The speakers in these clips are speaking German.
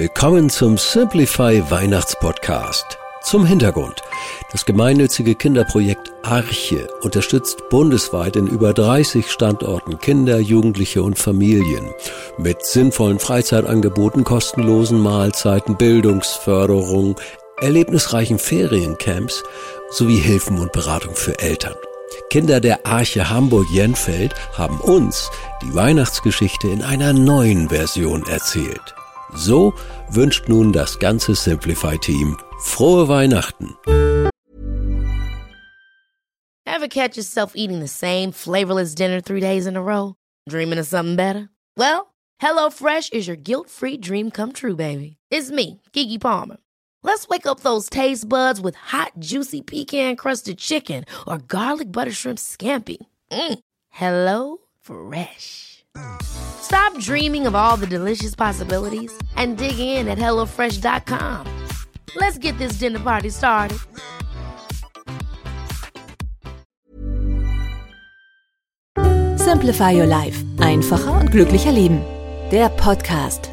Willkommen zum Simplify Weihnachtspodcast. Zum Hintergrund. Das gemeinnützige Kinderprojekt Arche unterstützt bundesweit in über 30 Standorten Kinder, Jugendliche und Familien mit sinnvollen Freizeitangeboten, kostenlosen Mahlzeiten, Bildungsförderung, erlebnisreichen Feriencamps sowie Hilfen und Beratung für Eltern. Kinder der Arche Hamburg-Jenfeld haben uns die Weihnachtsgeschichte in einer neuen Version erzählt. So wünscht nun das ganze Simplify-Team frohe Weihnachten. Ever catch yourself eating the same flavorless dinner three days in a row? Dreaming of something better? Well, HelloFresh is your guilt-free dream come true, baby. It's me, Kiki Palmer. Let's wake up those taste buds with hot, juicy pecan crusted chicken or garlic butter shrimp scampi. Mm. Hello Fresh. Stop dreaming of all the delicious possibilities and dig in at HelloFresh.com. Let's get this dinner party started. Simplify Your Life. Einfacher und glücklicher Leben. Der Podcast.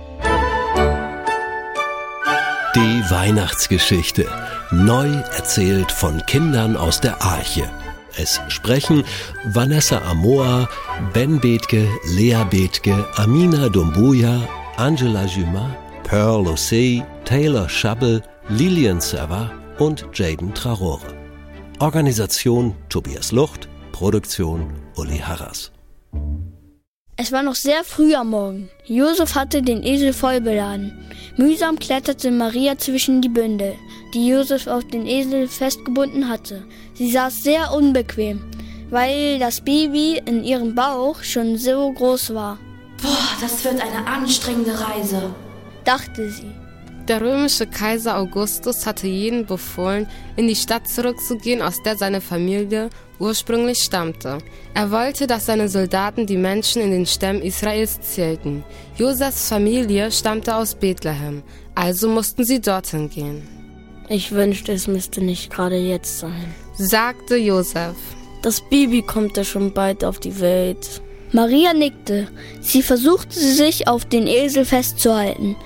Die Weihnachtsgeschichte. Neu erzählt von Kindern aus der Arche. Es sprechen Vanessa Amoa, Ben Bethke, Lea Bethke, Amina Dumbuya, Angela Juma, Pearl Osei, Taylor Schabbel, Lilian Serva und Jaden Traore. Organisation Tobias Lucht, Produktion Uli Harras. Es war noch sehr früh am Morgen. Josef hatte den Esel voll beladen. Mühsam kletterte Maria zwischen die Bündel, die Josef auf den Esel festgebunden hatte. Sie saß sehr unbequem, weil das Baby in ihrem Bauch schon so groß war. Boah, das wird eine anstrengende Reise, dachte sie. Der römische Kaiser Augustus hatte jeden befohlen, in die Stadt zurückzugehen, aus der seine Familie ursprünglich stammte. Er wollte, dass seine Soldaten die Menschen in den Stämmen Israels zählten. Josefs Familie stammte aus Bethlehem, also mussten sie dorthin gehen. Ich wünschte, es müsste nicht gerade jetzt sein, sagte Josef. Das Baby kommt ja schon bald auf die Welt. Maria nickte. Sie versuchte sich auf den Esel festzuhalten,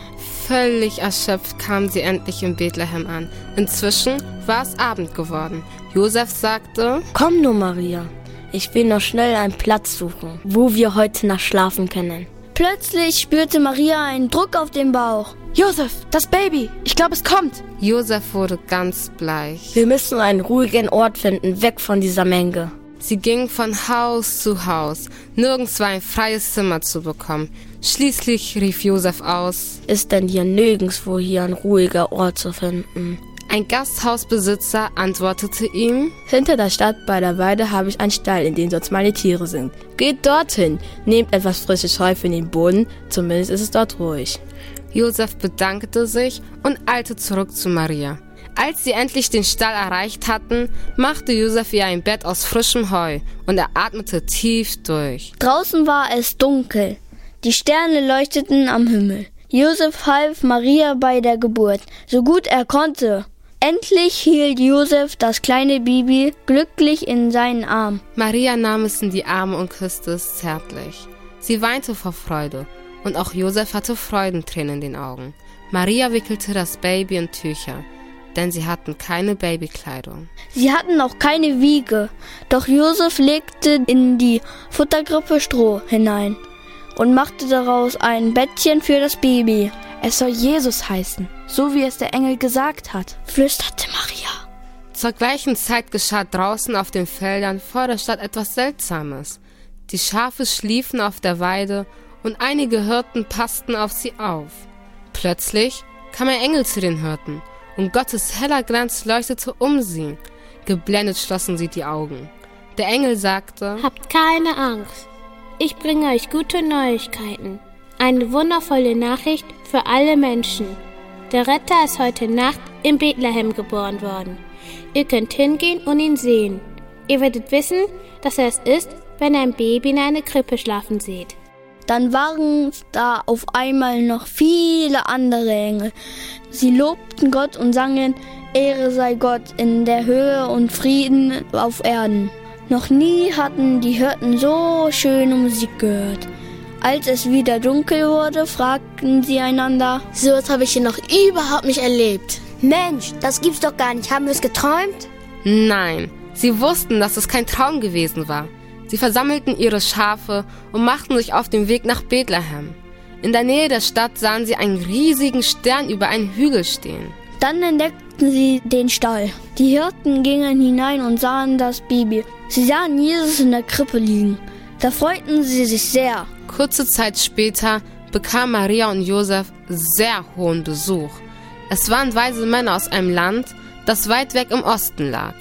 Völlig erschöpft kam sie endlich in Bethlehem an. Inzwischen war es Abend geworden. Josef sagte, Komm nur, Maria. Ich will noch schnell einen Platz suchen, wo wir heute Nacht schlafen können. Plötzlich spürte Maria einen Druck auf dem Bauch. Josef, das Baby. Ich glaube, es kommt. Josef wurde ganz bleich. Wir müssen einen ruhigen Ort finden, weg von dieser Menge. Sie ging von Haus zu Haus. Nirgends war ein freies Zimmer zu bekommen. Schließlich rief Josef aus: Ist denn hier nirgendwo hier ein ruhiger Ort zu finden? Ein Gasthausbesitzer antwortete ihm: Hinter der Stadt bei der Weide habe ich einen Stall, in dem sonst meine Tiere sind. Geht dorthin, nehmt etwas frisches Heu für den Boden, zumindest ist es dort ruhig. Josef bedankte sich und eilte zurück zu Maria. Als sie endlich den Stall erreicht hatten, machte Josef ihr ein Bett aus frischem Heu und er atmete tief durch. Draußen war es dunkel. Die Sterne leuchteten am Himmel. Josef half Maria bei der Geburt, so gut er konnte. Endlich hielt Josef das kleine Baby glücklich in seinen Arm. Maria nahm es in die Arme und küsste es zärtlich. Sie weinte vor Freude und auch Josef hatte Freudentränen in den Augen. Maria wickelte das Baby in Tücher denn sie hatten keine Babykleidung. Sie hatten auch keine Wiege, doch Josef legte in die Futtergrippe Stroh hinein und machte daraus ein Bettchen für das Baby. Es soll Jesus heißen, so wie es der Engel gesagt hat, flüsterte Maria. Zur gleichen Zeit geschah draußen auf den Feldern vor der Stadt etwas Seltsames. Die Schafe schliefen auf der Weide und einige Hirten passten auf sie auf. Plötzlich kam ein Engel zu den Hirten und Gottes heller Glanz leuchtete um sie. Geblendet schlossen sie die Augen. Der Engel sagte, Habt keine Angst. Ich bringe euch gute Neuigkeiten. Eine wundervolle Nachricht für alle Menschen. Der Retter ist heute Nacht in Bethlehem geboren worden. Ihr könnt hingehen und ihn sehen. Ihr werdet wissen, dass er es ist, wenn ihr ein Baby in einer Krippe schlafen seht. Dann waren da auf einmal noch viele andere Engel. Sie lobten Gott und sangen, Ehre sei Gott in der Höhe und Frieden auf Erden. Noch nie hatten die Hirten so schöne Musik gehört. Als es wieder dunkel wurde, fragten sie einander, so was habe ich hier noch überhaupt nicht erlebt. Mensch, das gibt's doch gar nicht. Haben wir es geträumt? Nein, sie wussten, dass es kein Traum gewesen war. Sie versammelten ihre Schafe und machten sich auf den Weg nach Bethlehem. In der Nähe der Stadt sahen sie einen riesigen Stern über einen Hügel stehen. Dann entdeckten sie den Stall. Die Hirten gingen hinein und sahen das Baby. Sie sahen Jesus in der Krippe liegen. Da freuten sie sich sehr. Kurze Zeit später bekam Maria und Josef sehr hohen Besuch. Es waren weise Männer aus einem Land, das weit weg im Osten lag.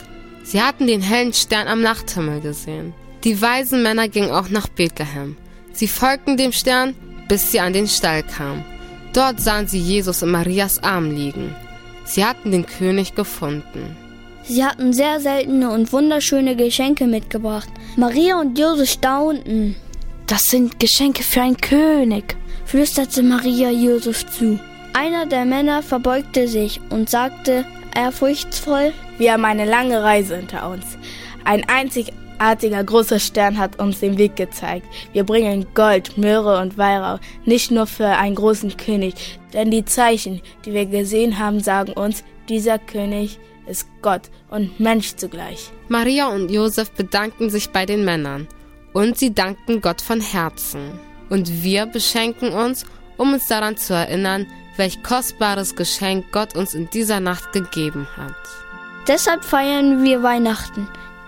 Sie hatten den hellen Stern am Nachthimmel gesehen. Die weisen Männer gingen auch nach Bethlehem. Sie folgten dem Stern, bis sie an den Stall kamen. Dort sahen sie Jesus in Marias Arm liegen. Sie hatten den König gefunden. Sie hatten sehr seltene und wunderschöne Geschenke mitgebracht. Maria und Josef staunten. Das sind Geschenke für einen König, flüsterte Maria Josef zu. Einer der Männer verbeugte sich und sagte ehrfurchtsvoll, Wir haben eine lange Reise hinter uns. Ein einzigartiger großer Stern hat uns den Weg gezeigt. Wir bringen Gold, Möhre und Weihrauch, nicht nur für einen großen König, denn die Zeichen, die wir gesehen haben, sagen uns, dieser König ist Gott und Mensch zugleich. Maria und Josef bedanken sich bei den Männern und sie danken Gott von Herzen. Und wir beschenken uns, um uns daran zu erinnern, welch kostbares Geschenk Gott uns in dieser Nacht gegeben hat. Deshalb feiern wir Weihnachten,